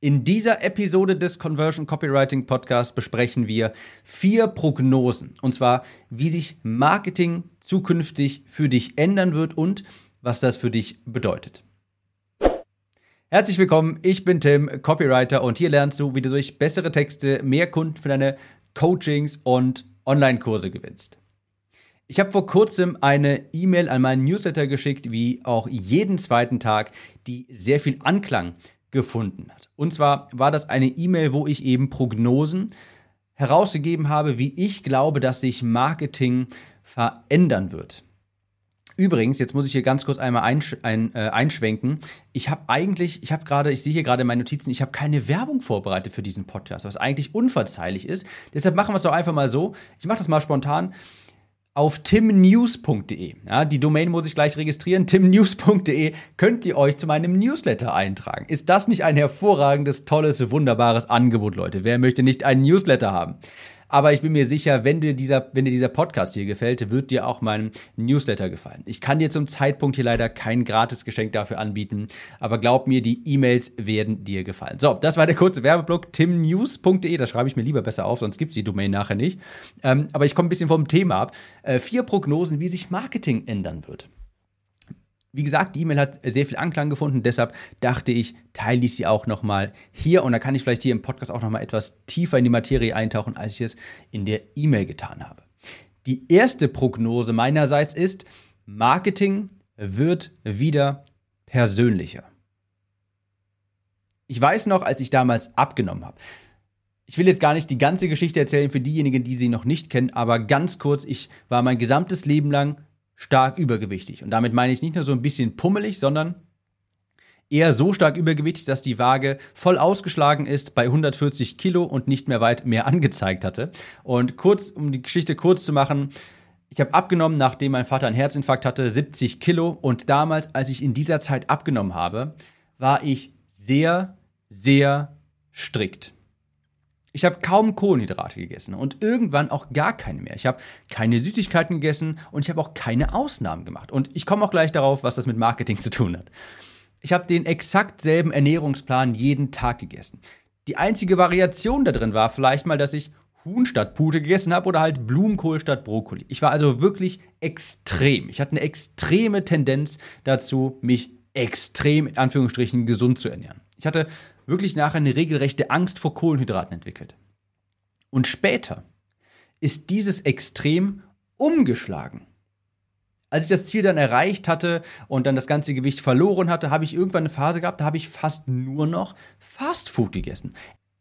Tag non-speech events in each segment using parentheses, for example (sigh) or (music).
In dieser Episode des Conversion Copywriting Podcasts besprechen wir vier Prognosen. Und zwar, wie sich Marketing zukünftig für dich ändern wird und was das für dich bedeutet. Herzlich willkommen, ich bin Tim, Copywriter und hier lernst du, wie du durch bessere Texte mehr Kunden für deine Coachings und Online-Kurse gewinnst. Ich habe vor kurzem eine E-Mail an meinen Newsletter geschickt, wie auch jeden zweiten Tag, die sehr viel Anklang gefunden hat. Und zwar war das eine E-Mail, wo ich eben Prognosen herausgegeben habe, wie ich glaube, dass sich Marketing verändern wird. Übrigens, jetzt muss ich hier ganz kurz einmal einsch ein, äh, einschwenken. Ich habe eigentlich, ich habe gerade, ich sehe hier gerade meine Notizen, ich habe keine Werbung vorbereitet für diesen Podcast, was eigentlich unverzeihlich ist. Deshalb machen wir es doch einfach mal so. Ich mache das mal spontan auf timnews.de. Ja, die Domain muss ich gleich registrieren. timnews.de könnt ihr euch zu meinem Newsletter eintragen. Ist das nicht ein hervorragendes, tolles, wunderbares Angebot, Leute? Wer möchte nicht einen Newsletter haben? Aber ich bin mir sicher, wenn dir dieser, wenn dir dieser Podcast hier gefällt, wird dir auch mein Newsletter gefallen. Ich kann dir zum Zeitpunkt hier leider kein Gratisgeschenk dafür anbieten, aber glaub mir, die E-Mails werden dir gefallen. So, das war der kurze Werbeblock timnews.de. Da schreibe ich mir lieber besser auf, sonst gibt es die Domain nachher nicht. Ähm, aber ich komme ein bisschen vom Thema ab. Äh, vier Prognosen, wie sich Marketing ändern wird. Wie gesagt, die E-Mail hat sehr viel Anklang gefunden, deshalb dachte ich, teile ich sie auch nochmal hier und da kann ich vielleicht hier im Podcast auch nochmal etwas tiefer in die Materie eintauchen, als ich es in der E-Mail getan habe. Die erste Prognose meinerseits ist, Marketing wird wieder persönlicher. Ich weiß noch, als ich damals abgenommen habe. Ich will jetzt gar nicht die ganze Geschichte erzählen für diejenigen, die sie noch nicht kennen, aber ganz kurz, ich war mein gesamtes Leben lang stark übergewichtig. Und damit meine ich nicht nur so ein bisschen pummelig, sondern eher so stark übergewichtig, dass die Waage voll ausgeschlagen ist bei 140 Kilo und nicht mehr weit mehr angezeigt hatte. Und kurz, um die Geschichte kurz zu machen, ich habe abgenommen, nachdem mein Vater einen Herzinfarkt hatte, 70 Kilo. Und damals, als ich in dieser Zeit abgenommen habe, war ich sehr, sehr strikt. Ich habe kaum Kohlenhydrate gegessen und irgendwann auch gar keine mehr. Ich habe keine Süßigkeiten gegessen und ich habe auch keine Ausnahmen gemacht. Und ich komme auch gleich darauf, was das mit Marketing (laughs) zu tun hat. Ich habe den exakt selben Ernährungsplan jeden Tag gegessen. Die einzige Variation da drin war vielleicht mal, dass ich Huhn statt Pute gegessen habe oder halt Blumenkohl statt Brokkoli. Ich war also wirklich extrem. Ich hatte eine extreme Tendenz dazu, mich extrem in Anführungsstrichen gesund zu ernähren. Ich hatte wirklich nachher eine regelrechte Angst vor Kohlenhydraten entwickelt. Und später ist dieses Extrem umgeschlagen. Als ich das Ziel dann erreicht hatte und dann das ganze Gewicht verloren hatte, habe ich irgendwann eine Phase gehabt, da habe ich fast nur noch Fastfood gegessen.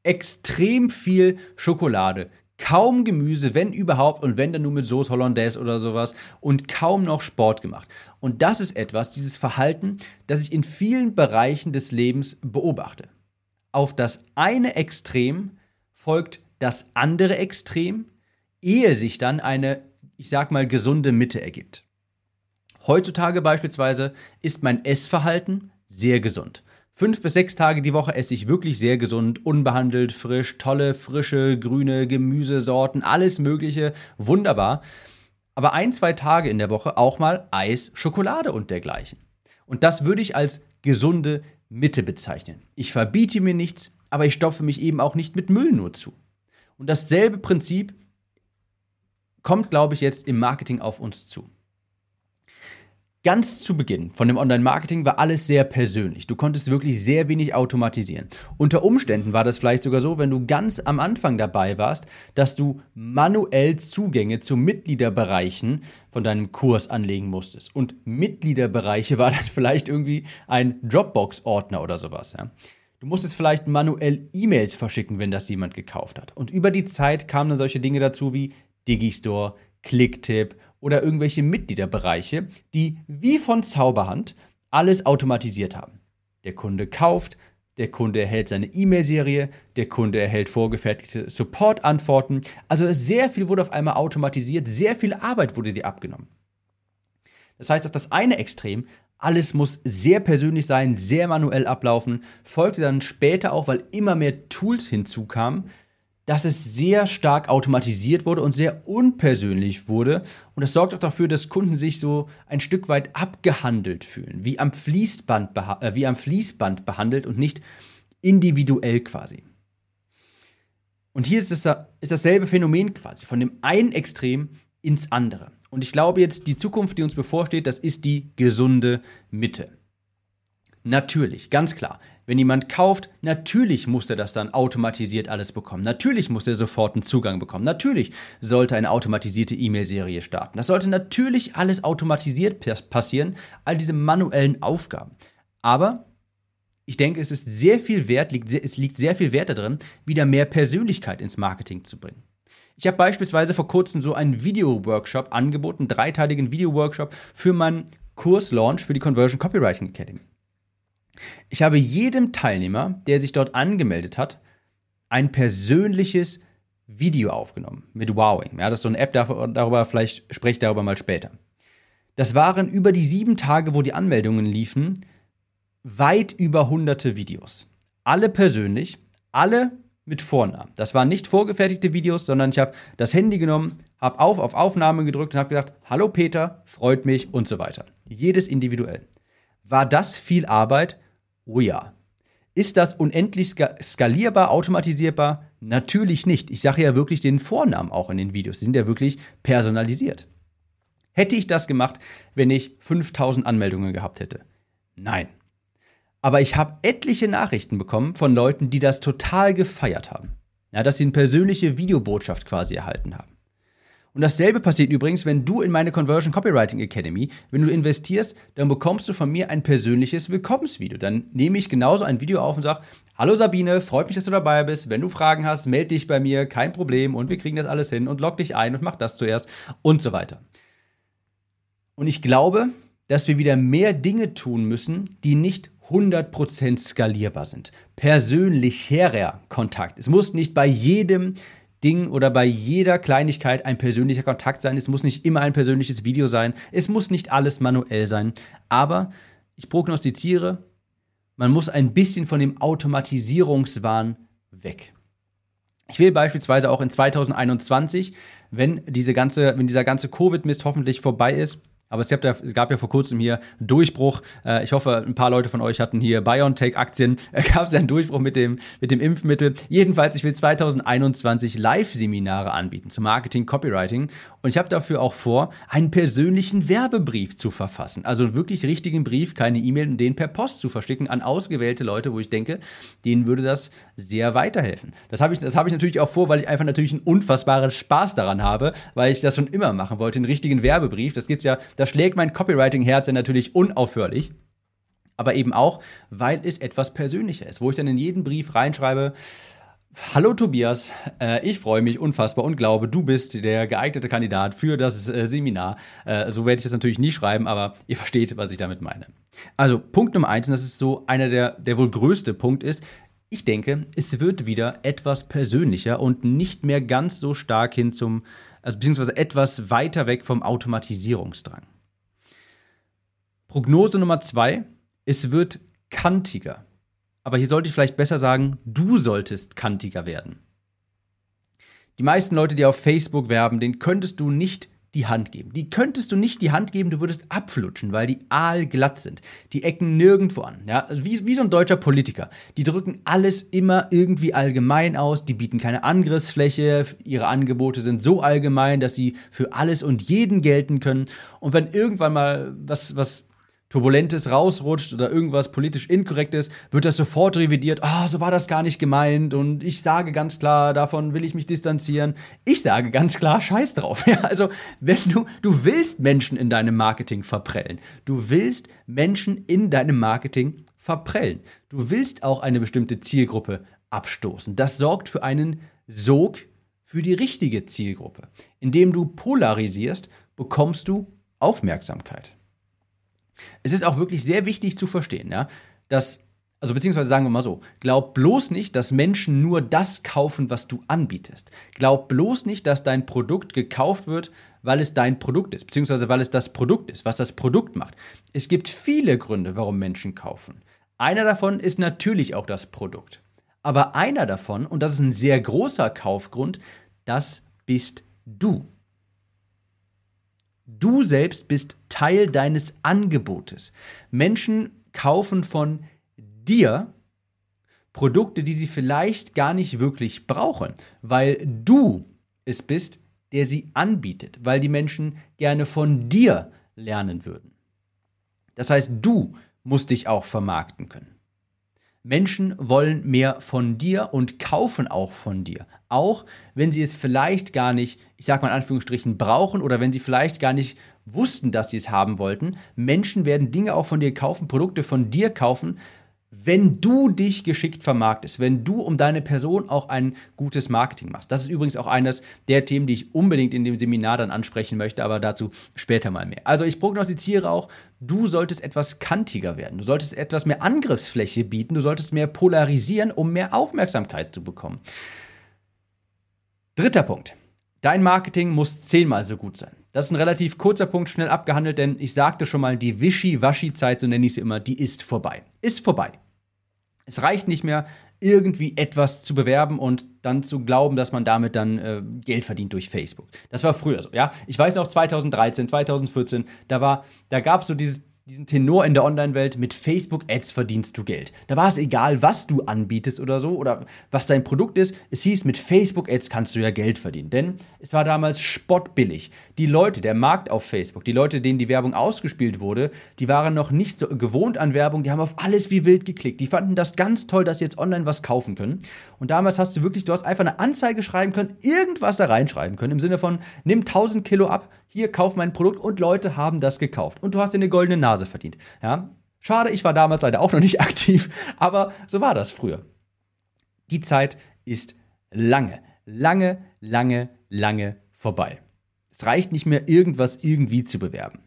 Extrem viel Schokolade, kaum Gemüse, wenn überhaupt, und wenn dann nur mit Sauce Hollandaise oder sowas und kaum noch Sport gemacht. Und das ist etwas, dieses Verhalten, das ich in vielen Bereichen des Lebens beobachte auf das eine Extrem folgt das andere Extrem, ehe sich dann eine, ich sag mal, gesunde Mitte ergibt. Heutzutage beispielsweise ist mein Essverhalten sehr gesund. Fünf bis sechs Tage die Woche esse ich wirklich sehr gesund, unbehandelt, frisch, tolle, frische, grüne Gemüsesorten, alles Mögliche, wunderbar. Aber ein, zwei Tage in der Woche auch mal Eis, Schokolade und dergleichen. Und das würde ich als gesunde Mitte bezeichnen. Ich verbiete mir nichts, aber ich stopfe mich eben auch nicht mit Müll nur zu. Und dasselbe Prinzip kommt, glaube ich, jetzt im Marketing auf uns zu. Ganz zu Beginn von dem Online-Marketing war alles sehr persönlich. Du konntest wirklich sehr wenig automatisieren. Unter Umständen war das vielleicht sogar so, wenn du ganz am Anfang dabei warst, dass du manuell Zugänge zu Mitgliederbereichen von deinem Kurs anlegen musstest. Und Mitgliederbereiche war dann (laughs) vielleicht irgendwie ein Dropbox-Ordner oder sowas. Ja. Du musstest vielleicht manuell E-Mails verschicken, wenn das jemand gekauft hat. Und über die Zeit kamen dann solche Dinge dazu wie Digistore, Clicktip oder irgendwelche Mitgliederbereiche, die wie von Zauberhand alles automatisiert haben. Der Kunde kauft, der Kunde erhält seine E-Mail-Serie, der Kunde erhält vorgefertigte Support-Antworten. Also sehr viel wurde auf einmal automatisiert, sehr viel Arbeit wurde dir abgenommen. Das heißt, auf das eine Extrem, alles muss sehr persönlich sein, sehr manuell ablaufen, folgte dann später auch, weil immer mehr Tools hinzukamen, dass es sehr stark automatisiert wurde und sehr unpersönlich wurde. Und das sorgt auch dafür, dass Kunden sich so ein Stück weit abgehandelt fühlen, wie am Fließband, äh, wie am Fließband behandelt und nicht individuell quasi. Und hier ist, es, ist dasselbe Phänomen quasi, von dem einen Extrem ins andere. Und ich glaube jetzt, die Zukunft, die uns bevorsteht, das ist die gesunde Mitte. Natürlich, ganz klar. Wenn jemand kauft, natürlich muss er das dann automatisiert alles bekommen. Natürlich muss er sofort einen Zugang bekommen. Natürlich sollte eine automatisierte E-Mail-Serie starten. Das sollte natürlich alles automatisiert passieren, all diese manuellen Aufgaben. Aber ich denke, es ist sehr viel Wert, liegt, es liegt sehr viel Wert darin, wieder mehr Persönlichkeit ins Marketing zu bringen. Ich habe beispielsweise vor kurzem so einen Video-Workshop angeboten, einen dreiteiligen Video-Workshop für meinen Kurs-Launch für die Conversion Copywriting Academy. Ich habe jedem Teilnehmer, der sich dort angemeldet hat, ein persönliches Video aufgenommen mit Wowing. Ja, das ist so eine App, darüber vielleicht spreche ich darüber mal später. Das waren über die sieben Tage, wo die Anmeldungen liefen, weit über hunderte Videos. Alle persönlich, alle mit Vornamen. Das waren nicht vorgefertigte Videos, sondern ich habe das Handy genommen, habe auf auf Aufnahme gedrückt und habe gesagt, hallo Peter, freut mich und so weiter. Jedes individuell. War das viel Arbeit? Oh ja. Ist das unendlich skalierbar, automatisierbar? Natürlich nicht. Ich sage ja wirklich den Vornamen auch in den Videos. Die sind ja wirklich personalisiert. Hätte ich das gemacht, wenn ich 5000 Anmeldungen gehabt hätte? Nein. Aber ich habe etliche Nachrichten bekommen von Leuten, die das total gefeiert haben. Ja, dass sie eine persönliche Videobotschaft quasi erhalten haben. Und dasselbe passiert übrigens, wenn du in meine Conversion Copywriting Academy, wenn du investierst, dann bekommst du von mir ein persönliches Willkommensvideo. Dann nehme ich genauso ein Video auf und sage, hallo Sabine, freut mich, dass du dabei bist. Wenn du Fragen hast, melde dich bei mir, kein Problem und wir kriegen das alles hin und log dich ein und mach das zuerst und so weiter. Und ich glaube, dass wir wieder mehr Dinge tun müssen, die nicht 100% skalierbar sind. Persönlicherer Kontakt. Es muss nicht bei jedem Ding oder bei jeder Kleinigkeit ein persönlicher Kontakt sein. Es muss nicht immer ein persönliches Video sein. Es muss nicht alles manuell sein. Aber ich prognostiziere, man muss ein bisschen von dem Automatisierungswahn weg. Ich will beispielsweise auch in 2021, wenn diese ganze, wenn dieser ganze Covid-Mist hoffentlich vorbei ist, aber es gab, ja, es vor kurzem hier einen Durchbruch. Äh, ich hoffe, ein paar Leute von euch hatten hier BioNTech-Aktien. (laughs) Gab es ja einen Durchbruch mit dem, mit dem Impfmittel. Jedenfalls, ich will 2021 Live-Seminare anbieten zum Marketing, Copywriting. Und ich habe dafür auch vor, einen persönlichen Werbebrief zu verfassen. Also einen wirklich richtigen Brief, keine E-Mail, den per Post zu verschicken an ausgewählte Leute, wo ich denke, denen würde das sehr weiterhelfen. Das habe ich, das hab ich natürlich auch vor, weil ich einfach natürlich einen unfassbaren Spaß daran habe, weil ich das schon immer machen wollte, einen richtigen Werbebrief. Das gibt's ja da schlägt mein Copywriting-Herz ja natürlich unaufhörlich. Aber eben auch, weil es etwas persönlicher ist, wo ich dann in jeden Brief reinschreibe, Hallo Tobias, äh, ich freue mich unfassbar und glaube, du bist der geeignete Kandidat für das äh, Seminar. Äh, so werde ich das natürlich nie schreiben, aber ihr versteht, was ich damit meine. Also Punkt Nummer eins, und das ist so einer der, der wohl größte Punkt ist, ich denke, es wird wieder etwas persönlicher und nicht mehr ganz so stark hin zum also beziehungsweise etwas weiter weg vom Automatisierungsdrang. Prognose Nummer zwei, es wird kantiger. Aber hier sollte ich vielleicht besser sagen, du solltest kantiger werden. Die meisten Leute, die auf Facebook werben, den könntest du nicht die Hand geben. Die könntest du nicht die Hand geben, du würdest abflutschen, weil die aalglatt sind. Die ecken nirgendwo an. Ja? Also wie, wie so ein deutscher Politiker. Die drücken alles immer irgendwie allgemein aus, die bieten keine Angriffsfläche, ihre Angebote sind so allgemein, dass sie für alles und jeden gelten können. Und wenn irgendwann mal was, was Turbulentes rausrutscht oder irgendwas politisch Inkorrektes, wird das sofort revidiert. Ah, oh, so war das gar nicht gemeint und ich sage ganz klar, davon will ich mich distanzieren. Ich sage ganz klar, scheiß drauf. (laughs) Ja, also, wenn du, du willst Menschen in deinem Marketing verprellen. Du willst Menschen in deinem Marketing verprellen. Du willst auch eine bestimmte Zielgruppe abstoßen. Das sorgt für einen Sog für die richtige Zielgruppe. Indem du polarisierst, bekommst du Aufmerksamkeit. Es ist auch wirklich sehr wichtig zu verstehen, ja, dass, also beziehungsweise sagen wir mal so, glaub bloß nicht, dass Menschen nur das kaufen, was du anbietest. Glaub bloß nicht, dass dein Produkt gekauft wird, weil es dein Produkt ist, beziehungsweise weil es das Produkt ist, was das Produkt macht. Es gibt viele Gründe, warum Menschen kaufen. Einer davon ist natürlich auch das Produkt. Aber einer davon, und das ist ein sehr großer Kaufgrund, das bist du. Du selbst bist Teil deines Angebotes. Menschen kaufen von dir Produkte, die sie vielleicht gar nicht wirklich brauchen, weil du es bist, der sie anbietet, weil die Menschen gerne von dir lernen würden. Das heißt, du musst dich auch vermarkten können. Menschen wollen mehr von dir und kaufen auch von dir. Auch wenn sie es vielleicht gar nicht, ich sag mal in Anführungsstrichen, brauchen oder wenn sie vielleicht gar nicht wussten, dass sie es haben wollten. Menschen werden Dinge auch von dir kaufen, Produkte von dir kaufen, wenn du dich geschickt vermarktest, wenn du um deine Person auch ein gutes Marketing machst. Das ist übrigens auch eines der Themen, die ich unbedingt in dem Seminar dann ansprechen möchte, aber dazu später mal mehr. Also ich prognostiziere auch, du solltest etwas kantiger werden, du solltest etwas mehr Angriffsfläche bieten, du solltest mehr polarisieren, um mehr Aufmerksamkeit zu bekommen. Dritter Punkt. Dein Marketing muss zehnmal so gut sein. Das ist ein relativ kurzer Punkt, schnell abgehandelt, denn ich sagte schon mal, die Wischi-Waschi-Zeit, so nenne ich sie immer, die ist vorbei. Ist vorbei. Es reicht nicht mehr, irgendwie etwas zu bewerben und dann zu glauben, dass man damit dann äh, Geld verdient durch Facebook. Das war früher so, ja. Ich weiß noch 2013, 2014, da da gab es so dieses diesen Tenor in der Online-Welt, mit Facebook-Ads verdienst du Geld. Da war es egal, was du anbietest oder so oder was dein Produkt ist. Es hieß, mit Facebook-Ads kannst du ja Geld verdienen. Denn es war damals spottbillig. Die Leute, der Markt auf Facebook, die Leute, denen die Werbung ausgespielt wurde, die waren noch nicht so gewohnt an Werbung, die haben auf alles wie wild geklickt. Die fanden das ganz toll, dass sie jetzt online was kaufen können. Und damals hast du wirklich, du hast einfach eine Anzeige schreiben können, irgendwas da reinschreiben können, im Sinne von, nimm 1000 Kilo ab, hier, kauf mein Produkt und Leute haben das gekauft. Und du hast dir eine goldene Nase verdient. Ja? Schade, ich war damals leider auch noch nicht (laughs) aktiv, aber so war das früher. Die Zeit ist lange, lange, lange, lange vorbei. Es reicht nicht mehr, irgendwas irgendwie zu bewerben.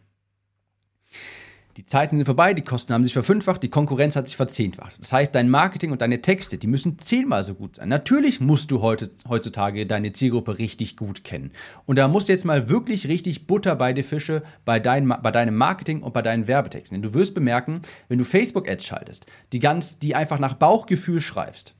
Die Zeiten sind vorbei, die Kosten haben sich verfünffacht, die Konkurrenz hat sich verzehnfacht. Das heißt, dein Marketing und deine Texte, die müssen zehnmal so gut sein. Natürlich musst du heute, heutzutage deine Zielgruppe richtig gut kennen. Und da musst du jetzt mal wirklich richtig Butter bei die Fische bei, dein, bei deinem Marketing und bei deinen Werbetexten. Denn du wirst bemerken, wenn du Facebook-Ads schaltest, die ganz, die einfach nach Bauchgefühl schreibst,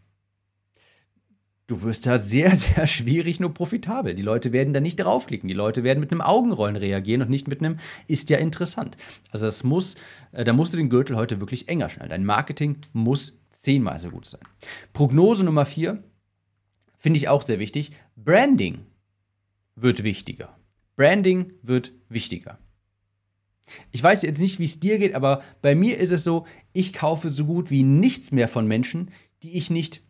du wirst da sehr, (laughs) sehr schwierig nur profitabel. Die Leute werden da nicht draufklicken. Die Leute werden mit einem Augenrollen reagieren und nicht mit einem ist ja interessant. Also das muss, äh, da musst du den Gürtel heute wirklich enger schnallen. Dein Marketing muss zehnmal so gut sein. Prognose Nummer vier finde ich auch sehr wichtig. Branding wird wichtiger. Branding wird wichtiger. Ich weiß jetzt nicht, wie es dir geht, aber bei mir ist es so, ich kaufe so gut wie nichts mehr von Menschen, die ich nicht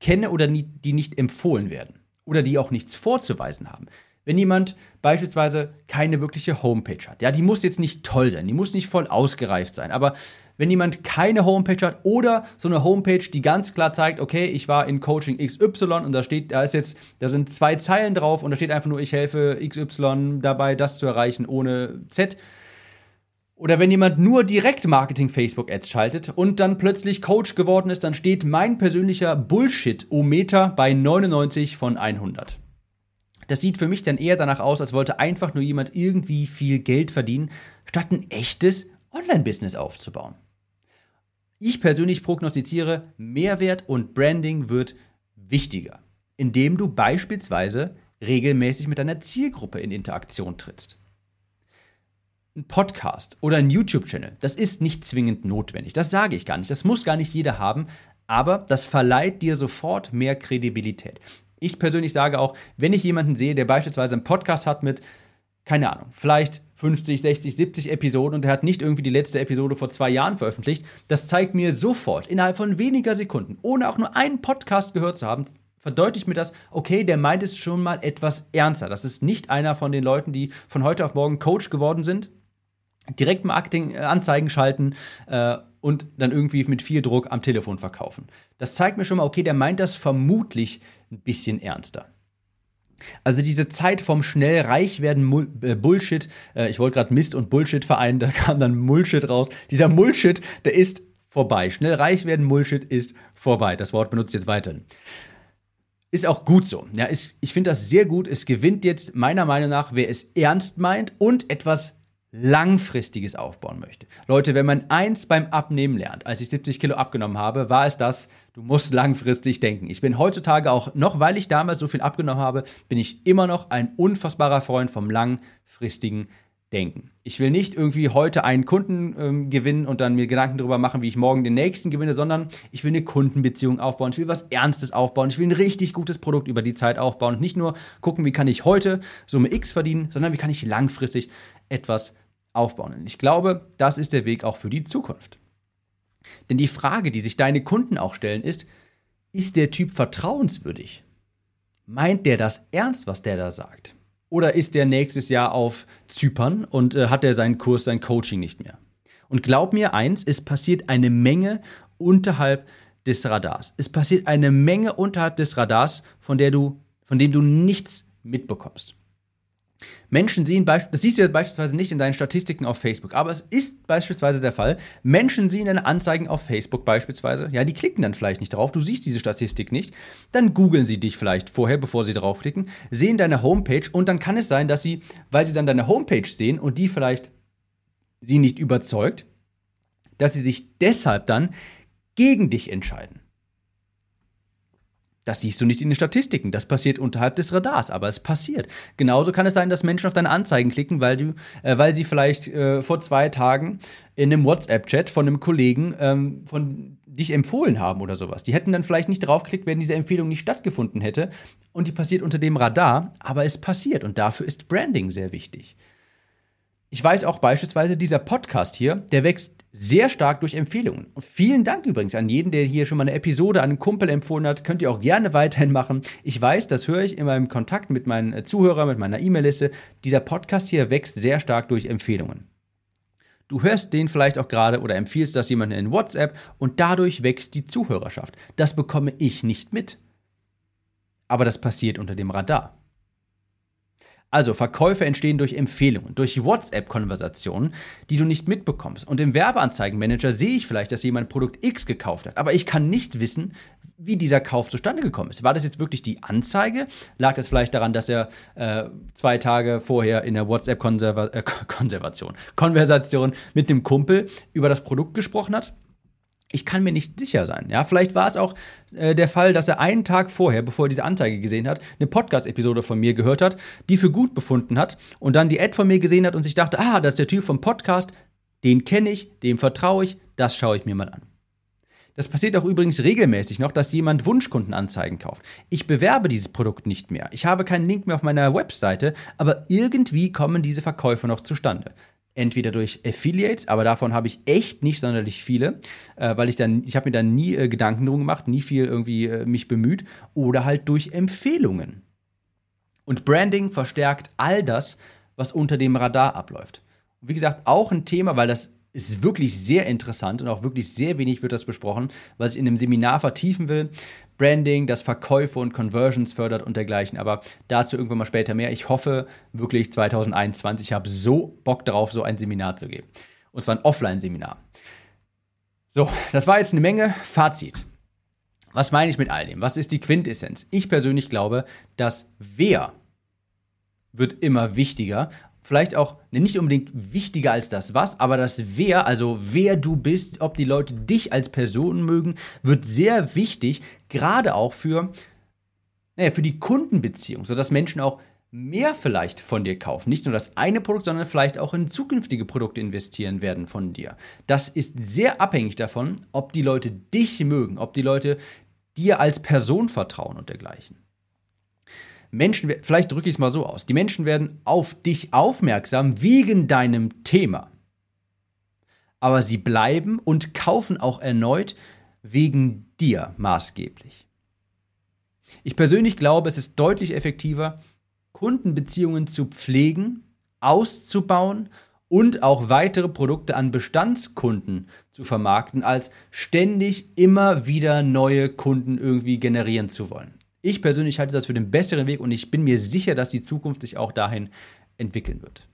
kenne oder nie, die nicht empfohlen werden oder die auch nichts vorzuweisen haben. Wenn jemand beispielsweise keine wirkliche Homepage hat, ja, die muss jetzt nicht toll sein, die muss nicht voll ausgereift sein, aber wenn jemand keine Homepage hat oder so eine Homepage, die ganz klar zeigt, okay, ich war in Coaching XY und da steht, da ist jetzt, da sind zwei Zeilen drauf und da steht einfach nur, ich helfe XY dabei, das zu erreichen ohne Z, oder wenn jemand nur direkt Marketing Facebook Ads schaltet und dann plötzlich Coach geworden ist, dann steht mein persönlicher Bullshit-O-Meter bei 99 von 100. Das sieht für mich dann eher danach aus, als wollte einfach nur jemand irgendwie viel Geld verdienen, statt ein echtes Online-Business aufzubauen. Ich persönlich prognostiziere, Mehrwert und Branding wird wichtiger, indem du beispielsweise regelmäßig mit deiner Zielgruppe in Interaktion trittst ein Podcast oder ein YouTube-Channel, das ist nicht zwingend notwendig. Das sage ich gar nicht. Das muss gar nicht jeder haben, aber das verleiht dir sofort mehr Kredibilität. Ich persönlich sage auch, wenn ich jemanden sehe, der beispielsweise einen Podcast hat mit, keine Ahnung, vielleicht 50, 60, 70 Episoden und der hat nicht irgendwie die letzte Episode vor zwei Jahren veröffentlicht, das zeigt mir sofort, innerhalb von weniger Sekunden, ohne auch nur einen Podcast gehört zu haben, verdeutlicht mir das, okay, der meint es schon mal etwas ernster. Das ist nicht einer von den Leuten, die von heute auf morgen Coach geworden sind, Direktmarketing-Anzeigen schalten äh, und dann irgendwie mit viel Druck am Telefon verkaufen. Das zeigt mir schon mal, okay, der meint das vermutlich ein bisschen ernster. Also diese Zeit vom schnell reich werden äh, Bullshit, äh, ich wollte gerade Mist und Bullshit vereinen, (laughs) da kam dann Mullshit raus. Dieser Mullshit, der ist vorbei. Schnell reich werden Mullshit ist vorbei. Das Wort benutzt jetzt weiterhin. Ist auch gut so. Ja, ist, ich finde das sehr gut. Es gewinnt jetzt meiner Meinung nach, wer es ernst meint und etwas langfristiges aufbauen möchte. Leute, wenn man eins beim Abnehmen lernt, als ich 70 Kilo abgenommen habe, war es das, du musst langfristig denken. Ich bin heutzutage auch noch, weil ich damals so viel abgenommen habe, bin ich immer noch ein unfassbarer Freund vom langfristigen denken. Ich will nicht irgendwie heute einen Kunden ähm, gewinnen und dann mir Gedanken darüber machen, wie ich morgen den nächsten gewinne, sondern ich will eine Kundenbeziehung aufbauen. Ich will was Ernstes aufbauen. Ich will ein richtig gutes Produkt über die Zeit aufbauen und nicht nur gucken, wie kann ich heute Summe X verdienen, sondern wie kann ich langfristig etwas aufbauen. Und ich glaube, das ist der Weg auch für die Zukunft. Denn die Frage, die sich deine Kunden auch stellen, ist, ist der Typ vertrauenswürdig? Meint der das ernst, was der da sagt? Oder ist der nächstes Jahr auf Zypern und äh, hat er seinen Kurs, sein Coaching nicht mehr? Und glaub mir eins, es passiert eine Menge unterhalb des Radars. Es passiert eine Menge unterhalb des Radars, von der du, von dem du nichts mitbekommst. Menschen sehen, das siehst du jetzt beispielsweise nicht in deinen Statistiken auf Facebook, aber es ist beispielsweise der Fall, Menschen sehen deine Anzeigen auf Facebook beispielsweise, ja, die klicken dann vielleicht nicht drauf, du siehst diese Statistik nicht, dann googeln sie dich vielleicht vorher, bevor sie draufklicken, sehen deine Homepage und dann kann es sein, dass sie, weil sie dann deine Homepage sehen und die vielleicht sie nicht überzeugt, dass sie sich deshalb dann gegen dich entscheiden. Das siehst du nicht in den Statistiken. Das passiert unterhalb des Radars, aber es passiert. Genauso kann es sein, dass Menschen auf deine Anzeigen klicken, weil, du, äh, weil sie vielleicht äh, vor zwei Tagen in einem WhatsApp-Chat von einem Kollegen ähm, von dich empfohlen haben oder sowas. Die hätten dann vielleicht nicht draufgeklickt, wenn diese Empfehlung nicht stattgefunden hätte. Und die passiert unter dem Radar, aber es passiert. Und dafür ist Branding sehr wichtig. Ich weiß auch beispielsweise, dieser Podcast hier, der wächst sehr stark durch Empfehlungen. Und vielen Dank übrigens an jeden, der hier schon mal eine Episode an einen Kumpel empfohlen hat. Könnt ihr auch gerne weiterhin machen. Ich weiß, das höre ich in meinem Kontakt mit meinen äh, Zuhörern, mit meiner E-Mail-Liste. Dieser Podcast hier wächst sehr stark durch Empfehlungen. Du hörst den vielleicht auch gerade oder empfiehlst das jemandem in WhatsApp und dadurch wächst die Zuhörerschaft. Das bekomme ich nicht mit. Aber das passiert unter dem Radar. Also Verkäufe entstehen durch Empfehlungen, durch WhatsApp-Konversationen, die du nicht mitbekommst. Und im Werbeanzeigenmanager sehe ich vielleicht, dass jemand Produkt X gekauft hat, aber ich kann nicht wissen, wie dieser Kauf zustande gekommen ist. War das jetzt wirklich die Anzeige? Lag das vielleicht daran, dass er äh, zwei Tage vorher in der WhatsApp-Konversation äh, Konversation mit dem Kumpel über das Produkt gesprochen hat? Ich kann mir nicht sicher sein. Ja, vielleicht war es auch äh, der Fall, dass er einen Tag vorher, bevor er diese Anzeige gesehen hat, eine Podcast-Episode von mir gehört hat, die für gut befunden hat und dann die Ad von mir gesehen hat und sich dachte, ah, das ist der Typ vom Podcast, den kenne ich, dem vertraue ich, das schaue ich mir mal an. Das passiert auch übrigens regelmäßig noch, dass jemand Wunschkundenanzeigen kauft. Ich bewerbe dieses Produkt nicht mehr. Ich habe keinen Link mehr auf meiner Webseite, aber irgendwie kommen diese Verkäufe noch zustande entweder durch Affiliates, aber davon habe ich echt nicht sonderlich viele, äh, weil ich dann, ich habe mir dann nie äh, Gedanken drum gemacht, nie viel irgendwie äh, mich bemüht, oder halt durch Empfehlungen. Und Branding verstärkt all das, was unter dem Radar abläuft. Und wie gesagt, auch ein Thema, weil das ist wirklich sehr interessant und auch wirklich sehr wenig wird das besprochen, was ich in einem Seminar vertiefen will. Branding, das Verkäufe und Conversions fördert und dergleichen. Aber dazu irgendwann mal später mehr. Ich hoffe wirklich 2021, ich habe so Bock darauf, so ein Seminar zu geben. Und zwar ein Offline-Seminar. So, das war jetzt eine Menge. Fazit. Was meine ich mit all dem? Was ist die Quintessenz? Ich persönlich glaube, dass wer wird immer wichtiger vielleicht auch nicht unbedingt wichtiger als das Was, aber das Wer, also wer du bist, ob die Leute dich als Person mögen, wird sehr wichtig, gerade auch für, naja, für die Kundenbeziehung, sodass Menschen auch mehr vielleicht von dir kaufen. Nicht nur das eine Produkt, sondern vielleicht auch in zukünftige Produkte investieren werden von dir. Das ist sehr abhängig davon, ob die Leute dich mögen, ob die Leute dir als Person vertrauen und dergleichen. Menschen, vielleicht drücke ich es mal so aus, die Menschen werden auf dich aufmerksam wegen deinem Thema. Aber sie bleiben und kaufen auch erneut wegen dir maßgeblich. Ich persönlich glaube, es ist deutlich effektiver, Kundenbeziehungen zu pflegen, auszubauen und auch weitere Produkte an Bestandskunden zu vermarkten, als ständig immer wieder neue Kunden irgendwie generieren zu wollen. Ich persönlich halte das für den besseren Weg und ich bin mir sicher, dass die Zukunft sich auch dahin entwickeln wird.